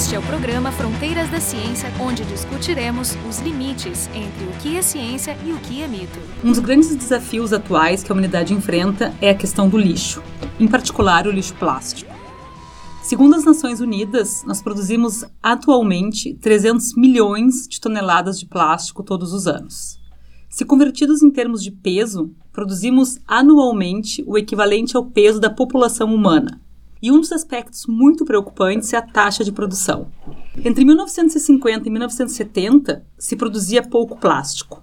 Este é o programa Fronteiras da Ciência, onde discutiremos os limites entre o que é ciência e o que é mito. Um dos grandes desafios atuais que a humanidade enfrenta é a questão do lixo, em particular o lixo plástico. Segundo as Nações Unidas, nós produzimos atualmente 300 milhões de toneladas de plástico todos os anos. Se convertidos em termos de peso, produzimos anualmente o equivalente ao peso da população humana. E um dos aspectos muito preocupantes é a taxa de produção. Entre 1950 e 1970, se produzia pouco plástico.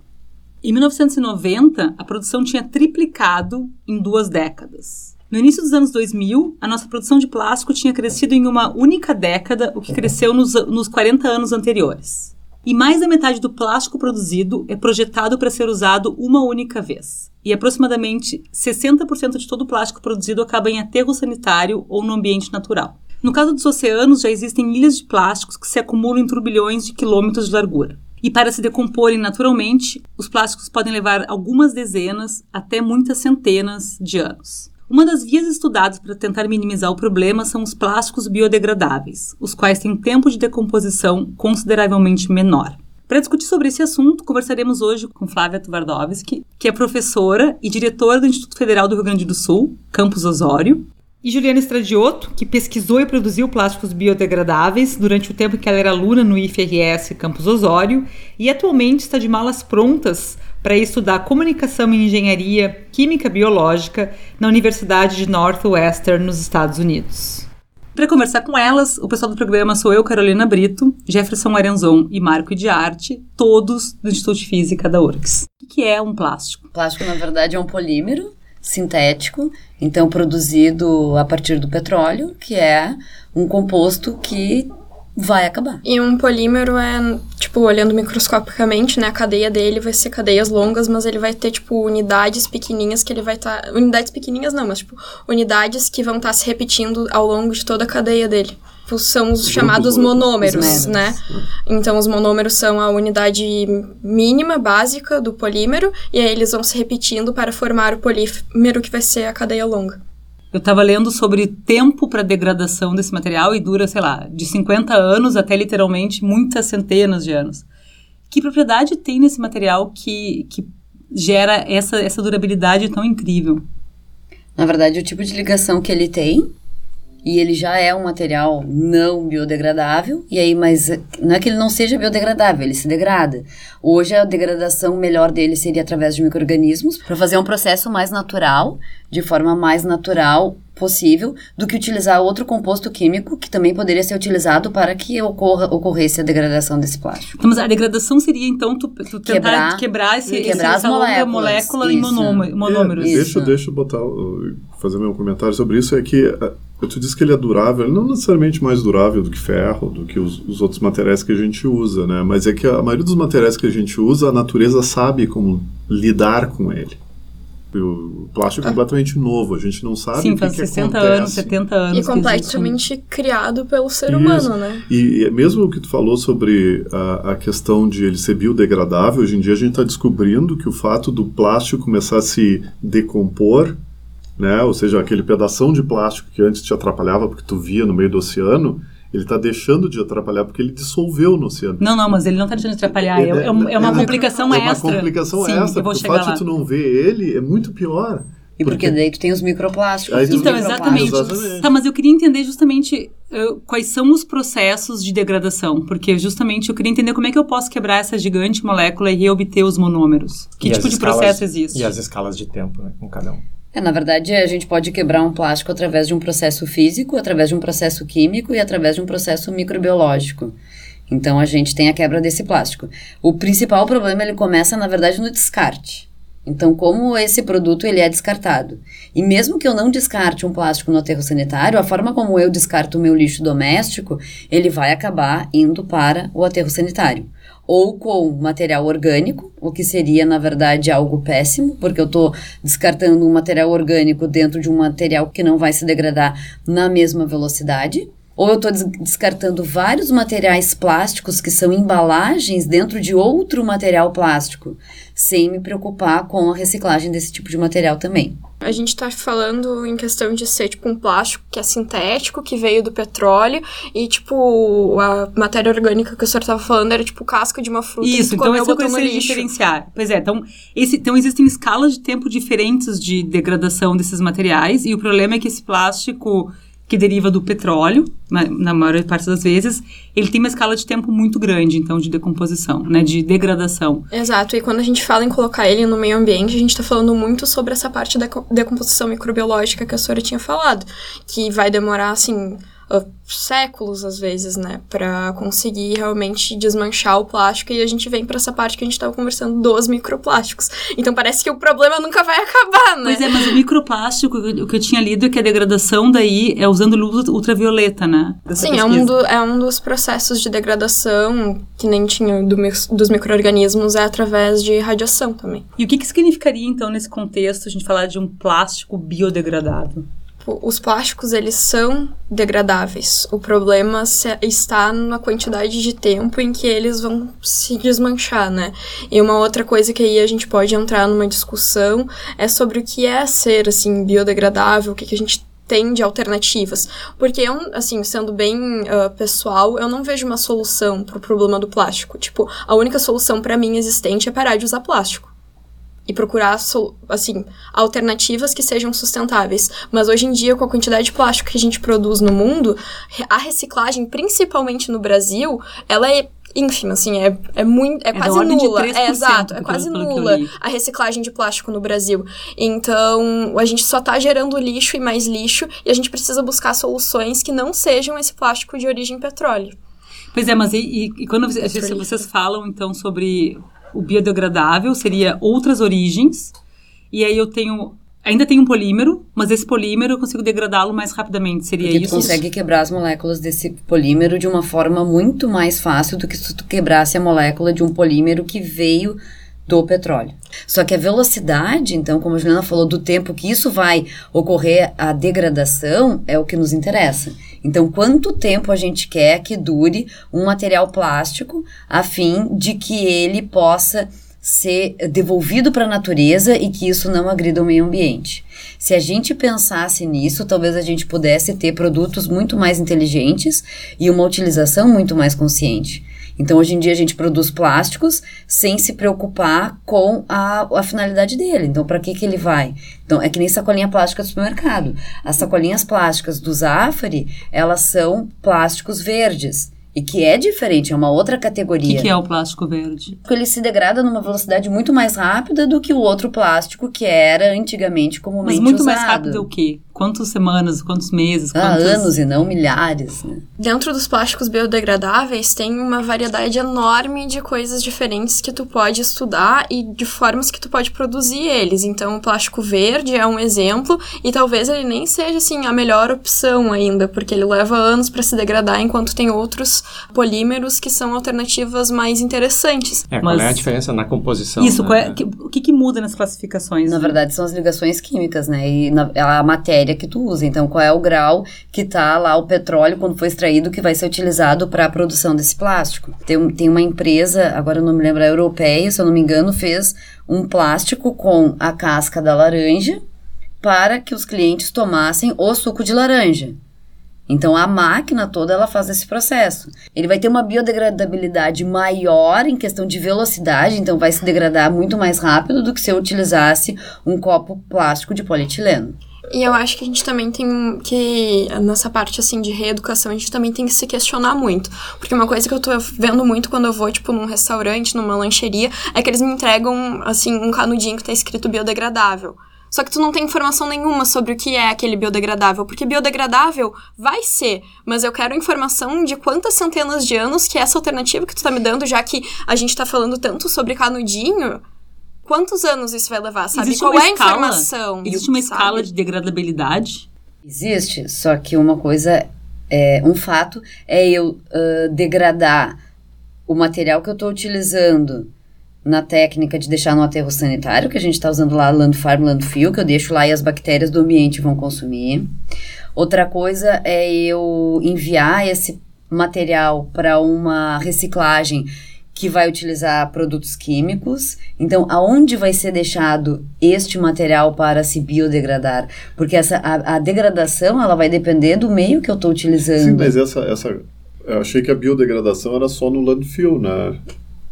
Em 1990, a produção tinha triplicado em duas décadas. No início dos anos 2000, a nossa produção de plástico tinha crescido em uma única década, o que cresceu nos, nos 40 anos anteriores. E mais da metade do plástico produzido é projetado para ser usado uma única vez. E aproximadamente 60% de todo o plástico produzido acaba em aterro sanitário ou no ambiente natural. No caso dos oceanos, já existem ilhas de plásticos que se acumulam em turbilhões de quilômetros de largura. E para se decomporem naturalmente, os plásticos podem levar algumas dezenas até muitas centenas de anos. Uma das vias estudadas para tentar minimizar o problema são os plásticos biodegradáveis, os quais têm tempo de decomposição consideravelmente menor. Para discutir sobre esse assunto, conversaremos hoje com Flávia Tvardovski, que é professora e diretora do Instituto Federal do Rio Grande do Sul, Campus Osório, e Juliana Estradioto, que pesquisou e produziu plásticos biodegradáveis durante o tempo que ela era aluna no IFRS Campus Osório e atualmente está de malas prontas para estudar comunicação e engenharia química biológica na Universidade de Northwestern, nos Estados Unidos. Para conversar com elas, o pessoal do programa sou eu, Carolina Brito, Jefferson Arenzon e Marco de Arte, todos do Instituto de Física da URGS. O que é um plástico? Plástico, na verdade, é um polímero sintético, então produzido a partir do petróleo, que é um composto que vai acabar. E um polímero é, tipo, olhando microscopicamente, né, a cadeia dele vai ser cadeias longas, mas ele vai ter, tipo, unidades pequenininhas que ele vai estar... Tá... Unidades pequenininhas não, mas, tipo, unidades que vão estar tá se repetindo ao longo de toda a cadeia dele. Tipo, são os chamados monômeros, né? Então, os monômeros são a unidade mínima, básica do polímero, e aí eles vão se repetindo para formar o polímero que vai ser a cadeia longa. Eu estava lendo sobre tempo para degradação desse material e dura, sei lá, de 50 anos até literalmente muitas centenas de anos. Que propriedade tem nesse material que, que gera essa, essa durabilidade tão incrível? Na verdade, o tipo de ligação que ele tem e ele já é um material não biodegradável, e aí, mas não é que ele não seja biodegradável, ele se degrada. Hoje a degradação melhor dele seria através de micro-organismos, para fazer um processo mais natural, de forma mais natural possível, do que utilizar outro composto químico que também poderia ser utilizado para que ocorra, ocorresse a degradação desse plástico. Então, mas a degradação seria, então, tu, tu quebrar, quebrar, esse, quebrar esse, essa moléculas, molécula em monômeros. É, deixa, deixa eu botar, fazer meu comentário sobre isso, é que Tu disse que ele é durável, não necessariamente mais durável do que ferro, do que os, os, outros materiais que a gente usa, né? Mas é que a maioria dos materiais que a gente usa, a natureza sabe como lidar com ele. O plástico é ah. completamente novo, a gente não sabe Sim, o que, faz que 60 acontece. anos, 70 anos. E completamente existe... criado pelo ser Isso. humano, né? E mesmo o que tu falou sobre a, a questão de ele ser biodegradável, hoje em dia a gente está descobrindo que o fato do plástico começar a se decompor né? Ou seja, aquele pedação de plástico que antes te atrapalhava porque tu via no meio do oceano, ele está deixando de atrapalhar porque ele dissolveu no oceano. Não, não, mas ele não está deixando de atrapalhar. É, é, é uma é, complicação é extra. É uma complicação Sim, extra. Porque o fato de tu não ver ele é muito pior. E porque, porque daí tu tem os microplásticos. então, os microplásticos. Exatamente. exatamente. Tá, mas eu queria entender justamente uh, quais são os processos de degradação. Porque justamente eu queria entender como é que eu posso quebrar essa gigante molécula e reobter os monômeros. Que e tipo de escalas, processo existe? E as escalas de tempo, né, com cada um. É, na verdade, a gente pode quebrar um plástico através de um processo físico, através de um processo químico e através de um processo microbiológico. Então, a gente tem a quebra desse plástico. O principal problema, ele começa, na verdade, no descarte. Então, como esse produto ele é descartado? E mesmo que eu não descarte um plástico no aterro sanitário, a forma como eu descarto o meu lixo doméstico, ele vai acabar indo para o aterro sanitário ou com material orgânico, o que seria, na verdade, algo péssimo, porque eu estou descartando um material orgânico dentro de um material que não vai se degradar na mesma velocidade. Ou eu estou des descartando vários materiais plásticos que são embalagens dentro de outro material plástico, sem me preocupar com a reciclagem desse tipo de material também. A gente está falando em questão de ser, tipo, um plástico que é sintético, que veio do petróleo, e, tipo, a matéria orgânica que o senhor estava falando era, tipo, casca de uma fruta Isso, então comeu, essa botou coisa de diferenciar. Pois é, então, esse, então existem escalas de tempo diferentes de degradação desses materiais, e o problema é que esse plástico que deriva do petróleo, na, na maior parte das vezes, ele tem uma escala de tempo muito grande, então, de decomposição, né, de degradação. Exato, e quando a gente fala em colocar ele no meio ambiente, a gente está falando muito sobre essa parte da co- decomposição microbiológica que a senhora tinha falado, que vai demorar, assim, séculos às vezes, né, para conseguir realmente desmanchar o plástico, e a gente vem para essa parte que a gente estava conversando dos microplásticos. Então parece que o problema nunca vai acabar, né? Pois é, mas o microplástico, o que eu tinha lido é que a degradação daí é usando luz ultravioleta, né? Sim, é um, do- é um dos processos de degradação que nem tinha do dos micro-organismos, é através de radiação também. E o que, que significaria, então, nesse contexto, a gente falar de um plástico biodegradável? Tipo, Os plásticos, eles são degradáveis. O problema está na quantidade de tempo em que eles vão se desmanchar, né? E uma outra coisa que aí a gente pode entrar numa discussão é sobre o que é ser, assim, biodegradável, o que, que a gente tem de alternativas. Porque, eu, assim, sendo bem ah, pessoal, eu não vejo uma solução pro problema do plástico. Tipo, a única solução para mim existente é parar de usar plástico e procurar, assim, alternativas que sejam sustentáveis. Mas hoje em dia, com a quantidade de plástico que a gente produz no mundo, a reciclagem, principalmente no Brasil, ela é ínfima, assim, é, é muito, é, da quase nula. 3%, É exato, é quase nula a reciclagem de plástico no Brasil. Então, a gente só tá gerando lixo e mais lixo, e a gente precisa buscar soluções que não sejam esse plástico de origem petróleo. Pois é, mas e, e- e quando vocês, vocês falam, então, sobre o biodegradável, seria outras origens, e aí eu tenho... Ainda tem um polímero, mas esse polímero eu consigo degradá-lo mais rapidamente, seria Porque tu isso? consegue quebrar as moléculas desse polímero de uma forma muito mais fácil do que se tu quebrasse a molécula de um polímero que veio do petróleo. Só que a velocidade, então, como a Juliana falou, do tempo que isso vai ocorrer a degradação é o que nos interessa. Então, quanto tempo a gente quer que dure um material plástico a fim de que ele possa ser devolvido para a natureza e que isso não agrida o meio ambiente. Se a gente pensasse nisso, talvez a gente pudesse ter produtos muito mais inteligentes e uma utilização muito mais consciente. Então, hoje em dia, a gente produz plásticos sem se preocupar com a, a finalidade dele. Então, para que, que ele vai? Então, é que nem sacolinha plástica do supermercado. As sacolinhas plásticas do Zafari, elas são plásticos verdes. E que é diferente, é uma outra O categoria. que, que é o plástico verde? Porque ele se degrada numa velocidade muito mais rápida do que o outro plástico que era antigamente comumente Mas muito usado. mais rápido é o quê? Quantas semanas, quantos meses, Há quantos... anos e não milhares, né? Dentro dos plásticos biodegradáveis tem uma variedade enorme de coisas diferentes que tu pode estudar e de formas que tu pode produzir eles. Então, o plástico verde é um exemplo e talvez ele nem seja assim a melhor opção ainda, porque ele leva anos para se degradar, enquanto tem outros polímeros que são alternativas mais interessantes. É, qual é a Mas- diferença na composição? Isso, né? qual é- que- o que, que muda nas classificações? Na verdade, são as ligações químicas, né? E na- a matéria que tu usa. Então, qual é o grau que tá lá o petróleo quando foi extraído que vai ser utilizado para a produção desse plástico? Tem, tem uma empresa, agora eu não me lembro, a europeia, se eu não me engano, fez um plástico com a casca da laranja para que os clientes tomassem o suco de laranja. Então a máquina toda ela faz esse processo. Ele vai ter uma biodegradabilidade maior em questão de velocidade, então vai se degradar muito mais rápido do que se eu utilizasse um copo plástico de polietileno. E eu acho que a gente também tem que, nessa parte, assim, de reeducação, a gente também tem que se questionar muito. Porque uma coisa que eu tô vendo muito quando eu vou, tipo, num restaurante, numa lancheria, é que eles me entregam, assim, um canudinho que tá escrito biodegradável. Só que tu não tem informação nenhuma sobre o que é aquele biodegradável, porque biodegradável vai ser, mas eu quero informação de quantas centenas de anos que essa alternativa que tu tá me dando, já que a gente tá falando tanto sobre canudinho, quantos anos isso vai levar, sabe? Existe Qual uma é a escala? informação? Existe uma sabe? escala de degradabilidade? Existe, só que uma coisa, é, um fato é eu ah, degradar o material que eu estou utilizando na técnica de deixar no aterro sanitário, que a gente está usando lá Land Farm, Landfill, que eu deixo lá e as bactérias do ambiente vão consumir. Outra coisa é eu enviar esse material para uma reciclagem que vai utilizar produtos químicos. Então, aonde vai ser deixado este material para se biodegradar? Porque essa, a, a degradação ela vai depender do meio que eu estou utilizando. Sim, mas essa, essa. Eu achei que a biodegradação era só no landfill, né?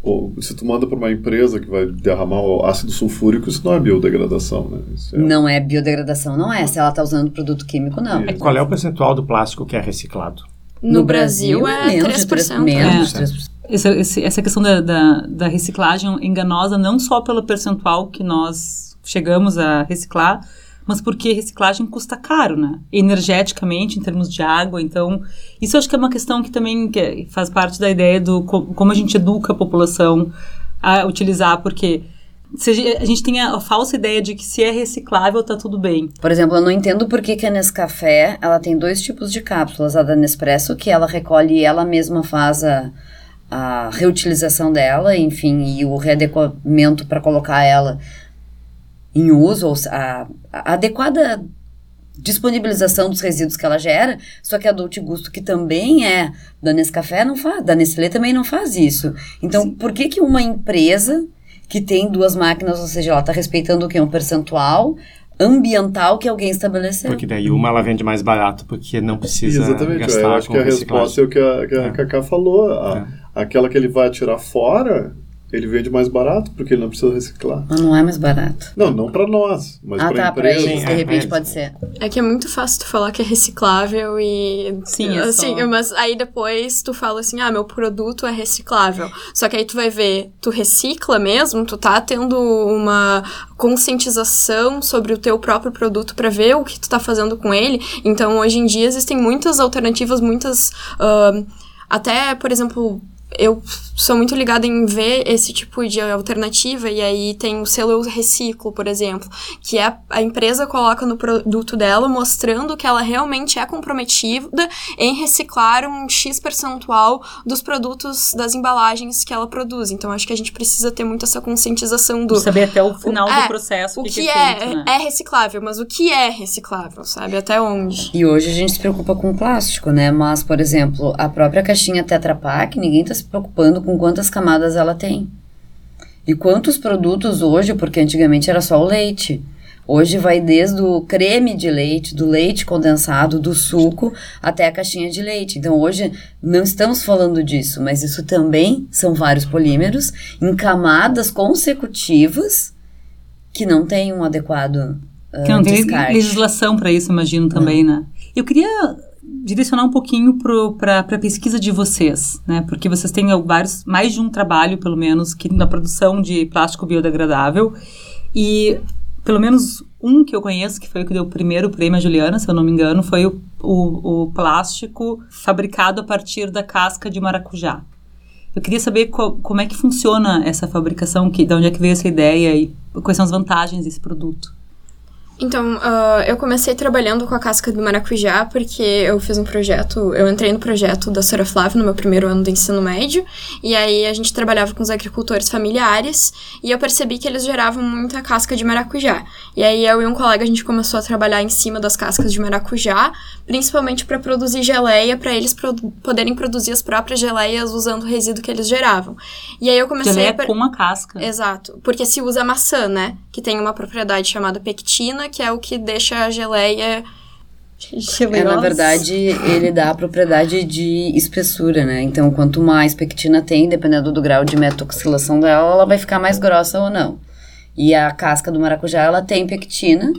Ou, se tu manda para uma empresa que vai derramar o ácido sulfúrico, isso não é biodegradação, né? Isso é... Não é biodegradação, não é. Se ela está usando produto químico, não. E qual é o percentual do plástico que é reciclado? No, no Brasil, Brasil, é menos 3%. menos de 3%. Essa, essa questão da, da, da reciclagem enganosa, não só pelo percentual que nós chegamos a reciclar, mas porque reciclagem custa caro, né? Energeticamente, em termos de água. Então, isso acho que é uma questão que também faz parte da ideia do como a gente educa a população a utilizar, porque a gente tem a, falsa ideia de que se é reciclável tá tudo bem. Por exemplo, eu não entendo por que, que a Nescafé ela tem dois tipos de cápsulas. A da Nespresso, que ela recolhe e ela mesma faz a, a reutilização dela, enfim, e o readequamento para colocar ela em uso, ou a, a, adequada disponibilização dos resíduos que ela gera, só que a Dolce Gusto, que também é da Nescafé, não faz, da Nestlé também não faz isso. Então, Sim. por que que uma empresa que tem duas máquinas, ou seja, ela está respeitando o que? Um percentual ambiental que alguém estabeleceu. Porque daí uma ela vende mais barato porque não precisa Exatamente, gastar eu acho que a resposta é o que a, que a é. Cacá falou. A, é. Aquela que ele vai tirar fora, ele vende mais barato porque ele não precisa reciclar. Mas não é mais barato. Não, não para nós, mas ah, para tá, empresa. Pra eles, de repente é, pode ser. É que é muito fácil tu falar que é reciclável e sim, é assim, só... mas aí depois tu fala assim: "Ah, meu produto é reciclável". Só que aí tu vai ver, tu recicla mesmo, tu tá tendo uma conscientização sobre o teu próprio produto para ver o que tu tá fazendo com ele. Então, hoje em dia existem muitas alternativas, muitas uh, até, por exemplo, eu sou muito ligada em ver esse tipo de alternativa e aí tem o selo reciclo, por exemplo, que é a empresa coloca no produto dela mostrando que ela realmente é comprometida em reciclar um X percentual dos produtos das embalagens que ela produz. Então acho que a gente precisa ter muito essa conscientização do saber até o final o, do é, processo o que, que, é, feito, né? é reciclável, mas o que é reciclável, sabe? Até onde? E hoje a gente se preocupa com plástico, né? Mas, por exemplo, a própria caixinha Tetra Pak, ninguém está se preocupando com quantas camadas ela tem. E quantos produtos hoje, porque antigamente era só o leite. Hoje vai desde o creme de leite, do leite condensado, do suco, até a caixinha de leite. Então hoje não estamos falando disso, mas isso também são vários polímeros em camadas consecutivas que não tem um adequado uh, Que não tem legislação para isso, imagino também, não. né? Eu queria direcionar um pouquinho para a pesquisa de vocês, né? Porque vocês têm vários, mais de um trabalho, pelo menos, que na produção de plástico biodegradável. E pelo menos um que eu conheço, que foi o que deu o primeiro prêmio a Juliana, se eu não me engano, foi o, o, o plástico fabricado a partir da casca de maracujá. Eu queria saber qual, como é que funciona essa fabricação, que, de onde é que veio essa ideia e quais são as vantagens desse produto. Então, uh, eu comecei trabalhando com a casca do maracujá porque eu fiz um projeto, eu entrei no projeto da Sora Flávia no meu primeiro ano do ensino médio, e aí a gente trabalhava com os agricultores familiares, e eu percebi que eles geravam muita casca de maracujá. E aí eu e um colega a gente começou a trabalhar em cima das cascas de maracujá, principalmente para produzir geleia, para eles produ poderem produzir as próprias geleias usando o resíduo que eles geravam. E aí eu comecei Geleia a per... com a casca. Exato, porque se usa maçã, né, que tem uma propriedade chamada pectina, que é o que deixa a geleia é, na verdade, ele dá a propriedade de espessura, né? Então, quanto mais pectina tem, dependendo do grau de metoxilação dela, ela vai ficar mais grossa ou não. E a casca do maracujá, ela tem pectina.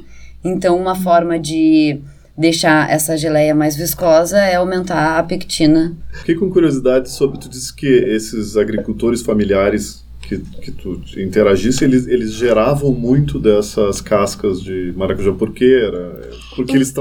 Então, uma forma de deixar essa geleia mais viscosa é aumentar a pectina. Fiquei com curiosidade sobre, tu disse que esses agricultores familiares que, que tu interagisse, eles, eles geravam muito dessas cascas de maracujá. Por quê? Era, porque eles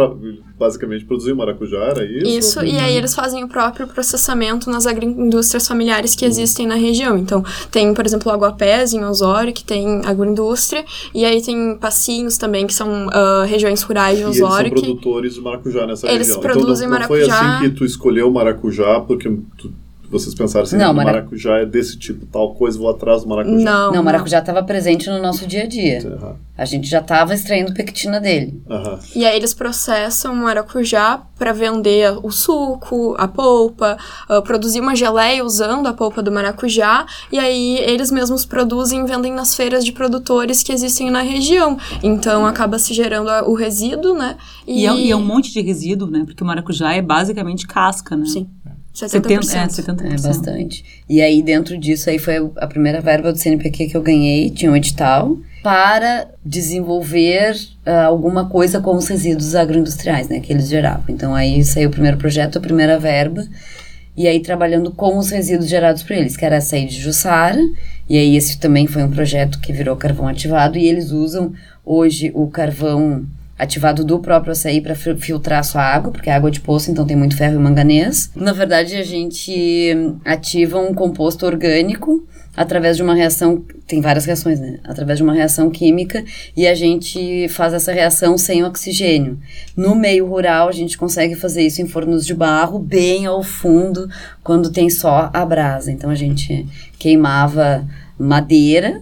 basicamente produziam maracujá, era isso? Isso, e aí eles fazem o próprio processamento nas agroindústrias familiares que existem na região. Então, tem, por exemplo, o Aguapés, em Osório, que tem agroindústria, e aí tem Passinhos também, que são uh, regiões rurais de Osório. E eles são produtores de maracujá nessa eles região. Produzem então, não, não maracujá. foi assim que tu escolheu maracujá porque tu vocês pensaram assim, Não, mara- maracujá é desse tipo, tal coisa, vou atrás do maracujá. Não, Não, o maracujá estava presente no nosso dia a dia. Aham, A gente já estava extraindo pectina dele. aham. E aí eles processam o maracujá para vender o suco, a polpa, ah, produzir uma geleia usando a polpa do maracujá, e aí eles mesmos produzem e vendem nas feiras de produtores que existem na região. Então acaba se gerando o resíduo, né? E, é, e é um monte de resíduo, né? Porque o maracujá é basicamente casca, né? Sim. 70%. 70%. É, 70%. É bastante. E aí, dentro disso, aí foi a primeira verba do CNPq que eu ganhei, tinha um edital, para desenvolver ah, alguma coisa com os resíduos agroindustriais, né, que eles geravam. Então, aí saiu o primeiro projeto, a primeira verba, e aí trabalhando com os resíduos gerados por eles, que era açaí de Jussara, e aí esse também foi um projeto que virou carvão ativado, e eles usam hoje o carvão ativado do próprio açaí para filtrar a sua água, porque é água de poço, então tem muito ferro e manganês. Na verdade, a gente ativa um composto orgânico através de uma reação, tem várias reações, né? Através de uma reação química e a gente faz essa reação sem oxigênio. No meio rural, a gente consegue fazer isso em fornos de barro, bem ao fundo, quando tem só a brasa. Então a gente queimava madeira,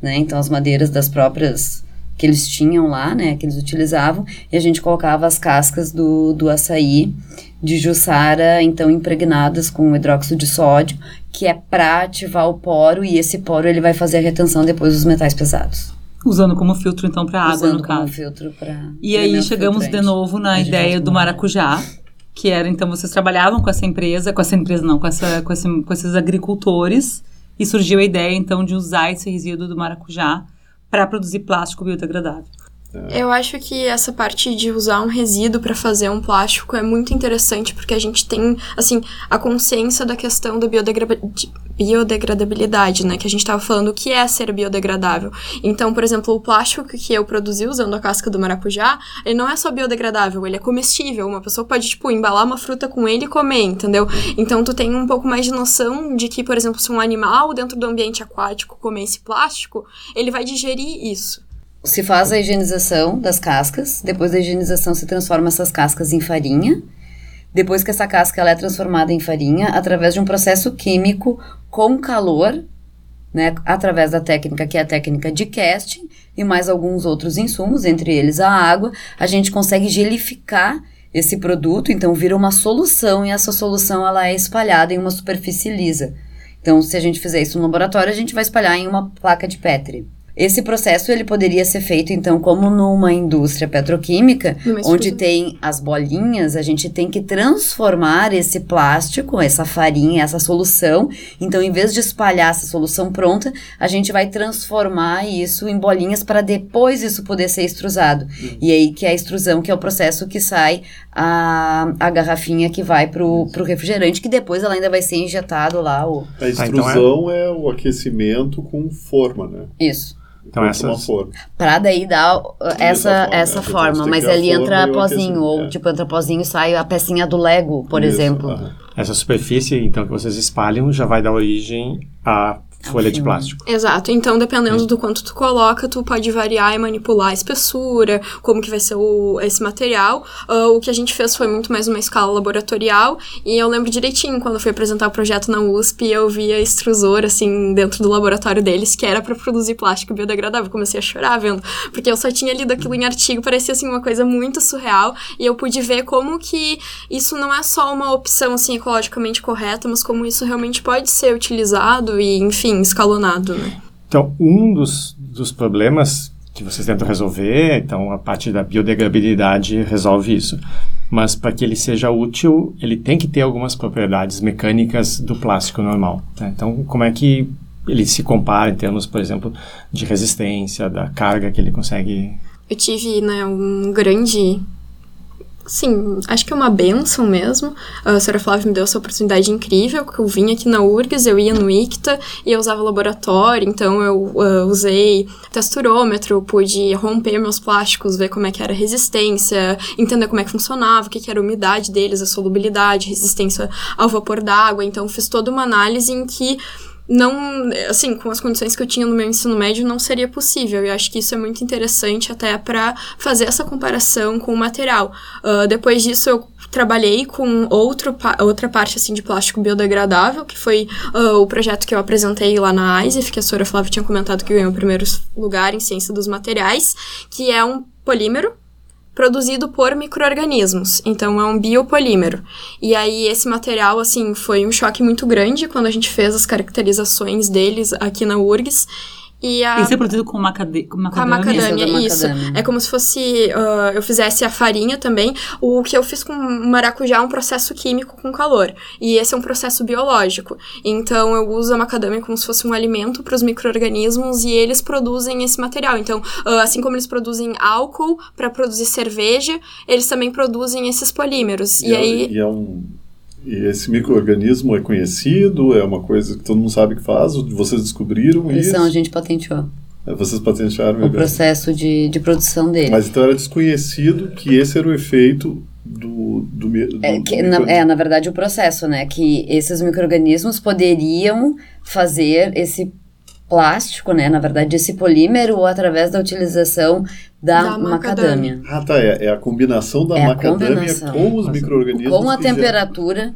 né? Então as madeiras das próprias que eles tinham lá, né, que eles utilizavam, e a gente colocava as cascas do, do açaí de Jussara, então impregnadas com hidróxido de sódio, que é para ativar o poro, e esse poro ele vai fazer a retenção depois dos metais pesados. Usando como filtro, então, para água, usando no como caso. filtro para E aí chegamos de novo na ideia do maracujá, que era então vocês trabalhavam com essa empresa, com essa empresa não, com, essa, com, esse, com esses agricultores, e surgiu a ideia então de usar esse resíduo do maracujá para produzir plástico biodegradável. Eu acho que essa parte de usar um resíduo para fazer um plástico é muito interessante porque a gente tem, assim, a consciência da questão da biodegra- de- biodegradabilidade, né? Que a gente tava falando o que é ser biodegradável. Então, por exemplo, o plástico que eu produzi usando a casca do maracujá, ele não é só biodegradável, ele é comestível. Uma pessoa pode, tipo, embalar uma fruta com ele e comer, entendeu? Então, tu tem um pouco mais de noção de que, por exemplo, se um animal dentro do ambiente aquático comer esse plástico, ele vai digerir isso. Se faz a higienização das cascas, depois da higienização se transforma essas cascas em farinha. Depois que essa casca ela é transformada em farinha, através de um processo químico com calor, né, através da técnica que é a técnica de casting e mais alguns outros insumos, entre eles a água, a gente consegue gelificar esse produto, então vira uma solução e essa solução ela é espalhada em uma superfície lisa. Então, se a gente fizer isso no laboratório, a gente vai espalhar em uma placa de Petri. Esse processo ele poderia ser feito então como numa indústria petroquímica, onde tem as bolinhas, a gente tem que transformar esse plástico, essa farinha, essa solução. Então, em vez de espalhar essa solução pronta, a gente vai transformar isso em bolinhas para depois isso poder ser extrusado. E aí que é a extrusão, que é o processo que sai a, a garrafinha que vai pro, pro refrigerante, que depois ela ainda vai ser injetado lá o A então extrusão é... o aquecimento com forma, né? isso. Então essas- forma. Pra daí dar essa, forma, essa é, forma, você tem mas ali a entra forma pozinho, ou é. tipo, entra pozinho e sai a pecinha do Lego, por Isso, exemplo. Essa superfície, então, que vocês espalham, já vai dar origem à folha de plástico. Exato. Então, dependendo do quanto tu coloca, tu pode variar e manipular a espessura, como que vai ser o, esse material. Ah, o que a gente fez foi muito mais uma escala laboratorial. E eu lembro direitinho, quando eu fui apresentar o projeto na USP, eu vi a extrusora, assim, dentro do laboratório deles, que era para produzir plástico biodegradável. Comecei a chorar vendo, porque eu só tinha lido aquilo em artigo, parecia, assim, uma coisa muito surreal. E eu pude ver como que isso não é só uma opção, assim, ecologicamente correta, mas como isso realmente pode ser utilizado e, enfim, escalonado, né? Então, um dos, dos problemas que vocês tentam resolver, então a parte da biodegradabilidade resolve isso. Mas para que ele seja útil, ele tem que ter algumas propriedades mecânicas do plástico normal. né? Então, como é que ele se compara em termos, por exemplo, de resistência, da carga que ele consegue Eu tive, né, um grande. Sim, acho que é uma benção mesmo. A senhora Flávia me deu essa oportunidade incrível, que eu vim aqui na URGS, eu ia no ICTA e eu usava laboratório, então eu ah, usei texturômetro, pude romper meus plásticos, ver como é que era a resistência, entender como é que funcionava, o que, que era a umidade deles, a solubilidade, resistência ao vapor d'água. Então fiz toda uma análise em que não, assim, com as condições que eu tinha no meu ensino médio, não seria possível. E acho que isso é muito interessante até para fazer essa comparação com o material. Uh, depois disso, eu trabalhei com outro, outra parte assim de plástico biodegradável, que foi uh, o projeto que eu apresentei lá na AISEF, que a Sora Flávia tinha comentado que ganhou o primeiro lugar em ciência dos materiais, que é um polímero produzido por micro-organismos, então é um biopolímero. E aí esse material, assim, foi um choque muito grande quando a gente fez as caracterizações deles aqui na URGS, e a... Isso é produzido com, macade... com macadâmia? Com a macadâmia, isso. É como se fosse, uh, eu fizesse a farinha também. O que eu fiz com maracujá é um processo químico com calor. E esse é um processo biológico. Então, eu uso a macadâmia como se fosse um alimento para os micro-organismos e eles produzem esse material. Então, uh, assim como eles produzem álcool para produzir cerveja, eles também produzem esses polímeros. E, e é, aí... E é um e esse microorganismo é conhecido? É uma coisa que todo mundo sabe que faz? Vocês descobriram Eles isso? São, a gente patenteou. É, vocês patentearam o processo de, de produção dele. Mas então era desconhecido que esse era o efeito do, do, do, é, que, do na, é, na verdade, o processo, né? Que esses micro-organismos poderiam fazer esse plástico, né? Na verdade, esse polímero através da utilização da, da macadâmia. macadâmia. Ah, tá. É, é, a combinação da é macadâmia combinação. com os micro-organismos. Com a temperatura,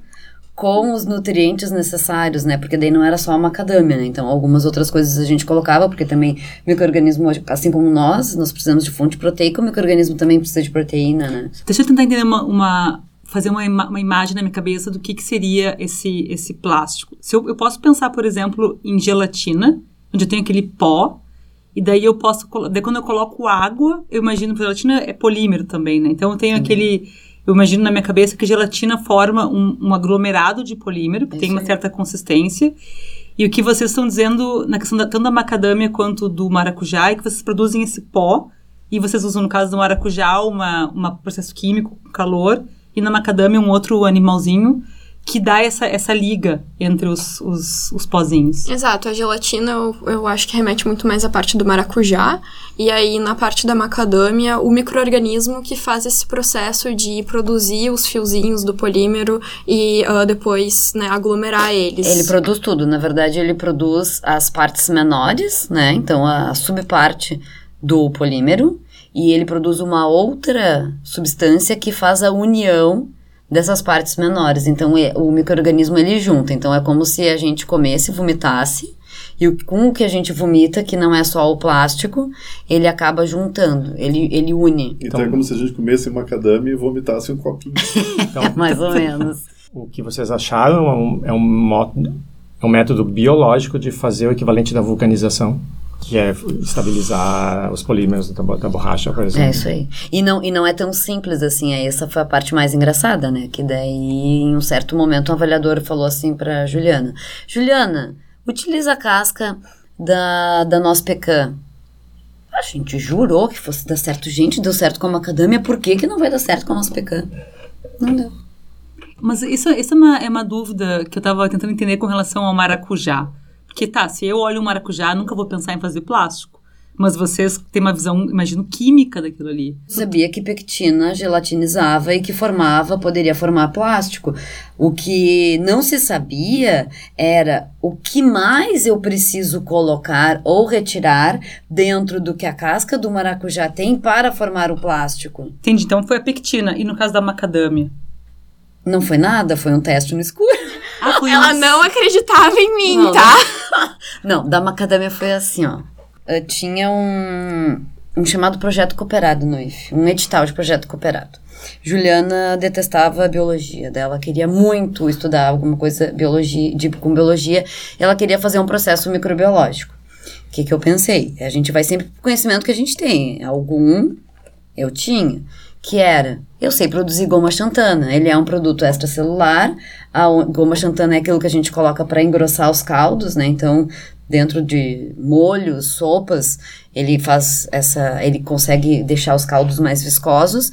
com os nutrientes necessários, né? Porque daí não era só a macadâmia, né? Então, algumas outras coisas a gente colocava, porque também microorganismo, assim como nós, nós precisamos de fonte proteica, o microorganismo também precisa de proteína, né? Deixa eu tentar entender uma, uma fazer uma, uma imagem na minha cabeça do que, que seria esse, esse plástico. Se eu, eu posso pensar, por exemplo, em gelatina, onde eu tenho aquele pó, e daí eu posso. Daí quando eu coloco água, eu imagino que gelatina é polímero também, né? Então eu tenho uhum. aquele. Eu imagino na minha cabeça que gelatina forma um, um aglomerado de polímero, que Isso tem uma certa consistência. E o que vocês estão dizendo na questão da, tanto da macadâmia quanto do maracujá é que vocês produzem esse pó e vocês usam, no caso do maracujá, um uma processo químico com calor e na macadâmia um outro animalzinho que dá essa, essa liga entre os, os, os pozinhos. Exato, a gelatina eu, eu acho que remete muito mais à parte do maracujá, e aí na parte da macadâmia, o microorganismo que faz esse processo de produzir os fiozinhos do polímero e uh, depois né, aglomerar eles. Ele produz tudo, na verdade ele produz as partes menores, né, então a subparte do polímero, e ele produz uma outra substância que faz a união dessas partes menores. Então, o microorganismo ele junta. Então, é como se a gente comesse, vomitasse, e o, com o que a gente vomita, que não é só o plástico, ele acaba juntando, ele, ele une. Então, então é como se a gente comesse macadâmia e vomitasse um copinho. Então, mais ou menos. O que vocês acharam é um, é um, é um método biológico de fazer o equivalente da vulcanização que é estabilizar os polímeros da, da, borracha, por exemplo. É isso aí. E não, e não é tão simples assim, essa foi a parte mais engraçada, né? Que daí, em um certo momento, um avaliador falou assim para Juliana: Juliana, utiliza a casca da, da nossa pecan. A gente jurou que fosse dar certo. Gente, deu certo com a macadâmia, por que, que não vai dar certo com a nossa pecan? Não deu. Mas isso, isso é, uma, é uma dúvida que eu estava tentando entender com relação ao maracujá. Porque tá, se eu olho um maracujá, nunca vou pensar em fazer plástico. Mas vocês têm uma visão, imagino, química daquilo ali. Sabia que pectina gelatinizava e que formava, poderia formar plástico. O que não se sabia era o que mais eu preciso colocar ou retirar dentro do que a casca do maracujá tem para formar o plástico. Entendi, então foi a pectina. E no caso da macadâmia? Não foi nada, foi um teste no escuro. Ah, Ela não acreditava em mim, não, tá? Não, da macadâmia foi assim, ó. Eu tinha um, um chamado projeto cooperado no IF, um edital de projeto cooperado. Juliana detestava a biologia dela, queria muito estudar alguma coisa biologia, de, com biologia, ela queria fazer um processo microbiológico. O que, que eu pensei? A gente vai sempre pro conhecimento que a gente tem. Algum eu tinha que era, eu sei produzir goma xantana, ele é um produto extracelular, a goma xantana é aquilo que a gente coloca para engrossar os caldos, né? Então, dentro de molhos, sopas, ele faz essa, ele consegue deixar os caldos mais viscosos.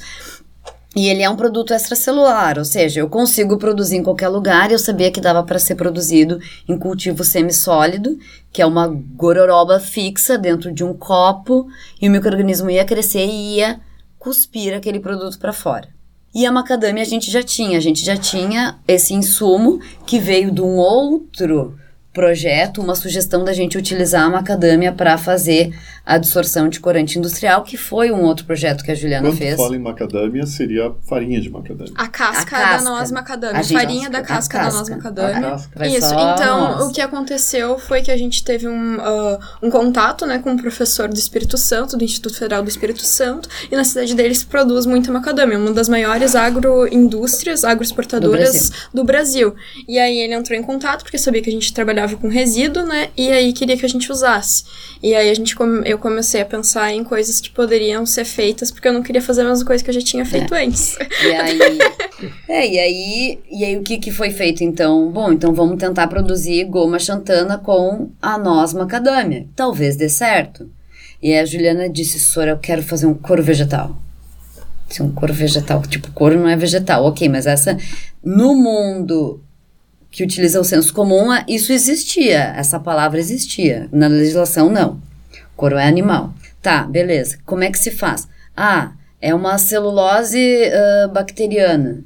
E ele é um produto extracelular, ou seja, eu consigo produzir em qualquer lugar eu sabia que dava para ser produzido em cultivo semissólido, que é uma gororoba fixa dentro de um copo, e o microorganismo ia crescer e ia cuspir aquele produto para fora. E a macadâmia a gente já tinha, a gente já tinha esse insumo que veio de um outro projeto, uma sugestão da gente utilizar a macadâmia para fazer a absorção de corante industrial, que foi um outro projeto que a Juliana Quando fez. fala em macadâmia, seria farinha de macadâmia. A casca, A casca. da noz macadâmia. A gente- farinha da a casca, da noz casca. macadâmia. Casca. Isso, então noz. o que aconteceu foi que a gente teve um, ah, um contato né, com um professor do Espírito Santo, do Instituto Federal do Espírito Santo, e na cidade deles produz muita macadâmia, uma das maiores agroindústrias, agroexportadoras do Brasil. E aí ele entrou em contato, porque sabia que a gente trabalhava com resíduo, né, e aí queria que a gente usasse. E aí a gente eu comecei a pensar em coisas que poderiam ser feitas, porque eu não queria fazer a mesma coisa que eu já tinha feito antes. E aí, é, e aí, e aí o que, que foi feito então? Bom, então vamos tentar produzir goma xantana com a noz macadâmia. Talvez dê certo. E aí a Juliana disse, Sora, eu quero fazer um couro vegetal. Se um couro vegetal, tipo, couro não é vegetal, ok, mas essa, no mundo que utiliza o senso comum, isso existia, essa palavra existia. Na legislação, não. Couro é animal. Tá, beleza. Como é que se faz? Ah, é uma celulose ah, bacteriana.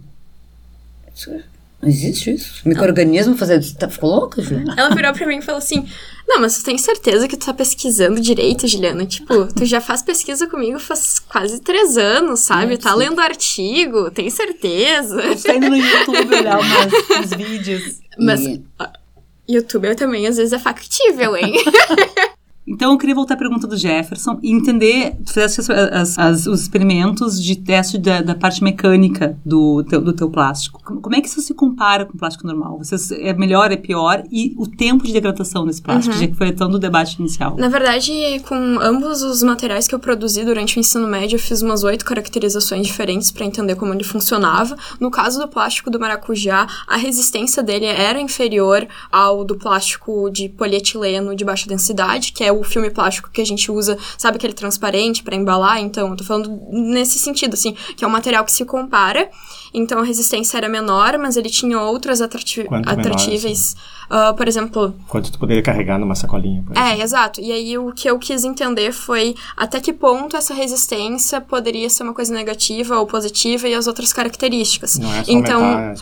Existe isso? Microorganismo fazer? Tá, ficou louca, Juliana? Ela virou pra mim e falou assim: Não, mas tu tem certeza que tu tá pesquisando direito, Juliana? Tipo, tu já faz pesquisa comigo faz quase três anos, sabe? É, tá sim. lendo artigo, tem certeza. A gente tá indo no YouTube olhar umas, uns vídeos. Mas E- youtuber também às vezes é factível, hein? Então, eu queria voltar à pergunta do Jefferson e entender, tu fizeste as- as- os experimentos de teste da, da parte mecânica do teu, do teu plástico. Como, é que isso se compara com o plástico normal? Vocês, é melhor, é pior? E o tempo de degradação desse plástico, já que foi tão do debate inicial. Na verdade, com ambos os materiais que eu produzi durante o ensino médio, eu fiz umas oito caracterizações diferentes para entender como ele funcionava. No caso do plástico do maracujá, a resistência dele era inferior ao do plástico de polietileno de baixa densidade, que é o filme plástico que a gente usa, sabe aquele transparente para embalar? Então, eu tô falando nesse sentido, assim, que é um material que se compara. Então, a resistência era menor, mas ele tinha outras atrati Quanto menor. Ah, por exemplo, Quanto tu poderia carregar numa sacolinha, por é, exato. E aí o que eu quis entender foi até que ponto essa resistência poderia ser uma coisa negativa ou positiva e as outras características. Não é só então, aumentar a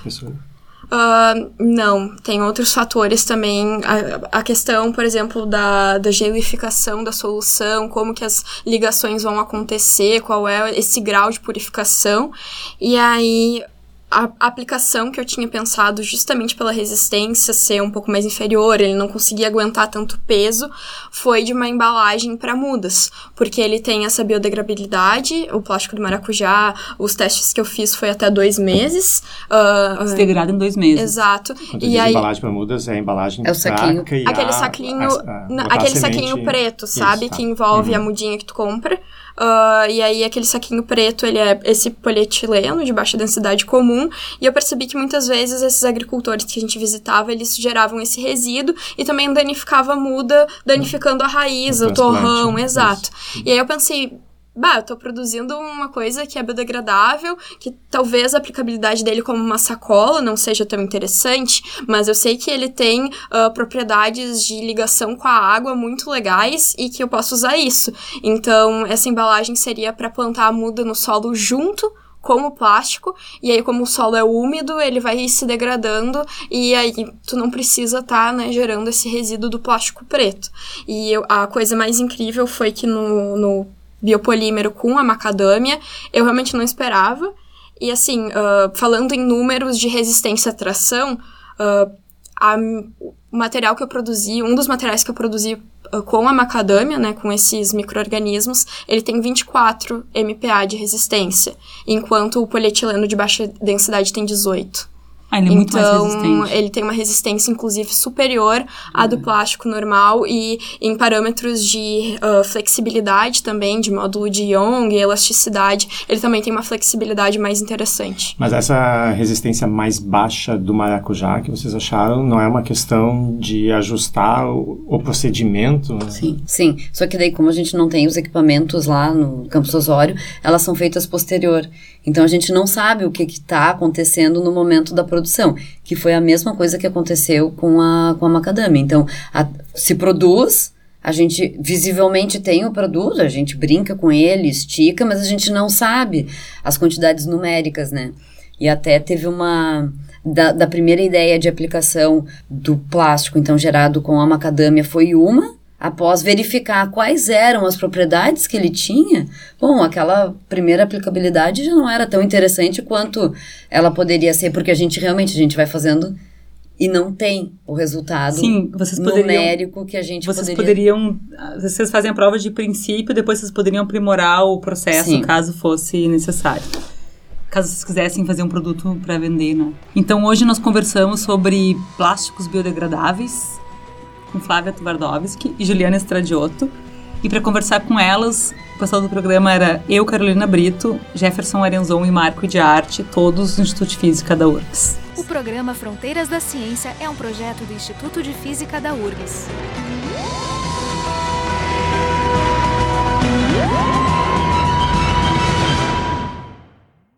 ah, não, tem outros fatores também. A, a questão, por exemplo, da, da gelificação da solução, como que as ligações vão acontecer, qual é esse grau de purificação. E aí a aplicação que eu tinha pensado justamente pela resistência ser um pouco mais inferior, ele não conseguia aguentar tanto peso, foi de uma embalagem para mudas, porque ele tem essa biodegradabilidade, o plástico do maracujá, os testes que eu fiz foi até dois meses. ah, Se degrada em dois meses. Exato. Quando E aí, embalagem para mudas, é a embalagem É o saquinho. aquele saquinho, a- a- aquele saquinho preto, sabe? Isso, tá. Que envolve Uhum. a mudinha que tu compra. Ah, e aí, aquele saquinho preto, ele é esse polietileno de baixa densidade comum. E eu percebi que muitas vezes esses agricultores que a gente visitava, eles geravam esse resíduo e também danificava a muda, danificando a raiz, O o torrão, transplante, exato. E aí eu pensei, bah, eu tô produzindo uma coisa que é biodegradável, que talvez a aplicabilidade dele como uma sacola não seja tão interessante, mas eu sei que ele tem ah, propriedades de ligação com a água muito legais e que eu posso usar isso. Então, essa embalagem seria para plantar a muda no solo junto com o plástico, e aí como o solo é úmido, ele vai se degradando, e aí tu não precisa estar, né, gerando esse resíduo do plástico preto. E eu- a coisa mais incrível foi que no, no biopolímero com a macadâmia, eu realmente não esperava. E assim, ah, falando em números de resistência à tração, ah, a- o material que eu produzi, um dos materiais que eu produzi com a macadâmia, né, com esses micro-organismos, ele tem 24 MPa de resistência, enquanto o polietileno de baixa densidade tem 18. Ah, ele é muito mais então, resistente. ele tem uma resistência, inclusive, superior à do plástico normal e em parâmetros de ah, flexibilidade também, de módulo de Young e elasticidade, ele também tem uma flexibilidade mais interessante. Mas essa resistência mais baixa do maracujá que vocês acharam não é uma questão de ajustar o, o procedimento? né? Sim, sim. Só que daí, como a gente não tem os equipamentos lá no Campus Osório, elas são feitas posterior. Então a gente não sabe o que está acontecendo no momento da produção, que foi a mesma coisa que aconteceu com a, com a macadâmia. Então, a- se produz, a gente visivelmente tem o produto, a gente brinca com ele, estica, mas a gente não sabe as quantidades numéricas, né? E até teve uma. da, da primeira ideia de aplicação do plástico, então gerado com a macadâmia, foi uma, após verificar quais eram as propriedades que ele tinha, bom, aquela primeira aplicabilidade já não era tão interessante quanto ela poderia ser, porque a gente realmente a gente vai fazendo e não tem o resultado Sim, vocês poderiam, numérico que a gente vocês poderia... poderiam vocês fazem a prova de princípio depois vocês poderiam aprimorar o processo Sim. caso fosse necessário. Caso vocês quisessem fazer um produto para vender né? Então hoje nós conversamos sobre plásticos biodegradáveis com Flávia Tvardowski e Juliana Estradiotto e para conversar com elas o pessoal do programa era eu Carolina Brito Jefferson Arenzon e Marco de Arte todos do Instituto de Física da URGS O programa Fronteiras da Ciência é um projeto do Instituto de Física da URGS.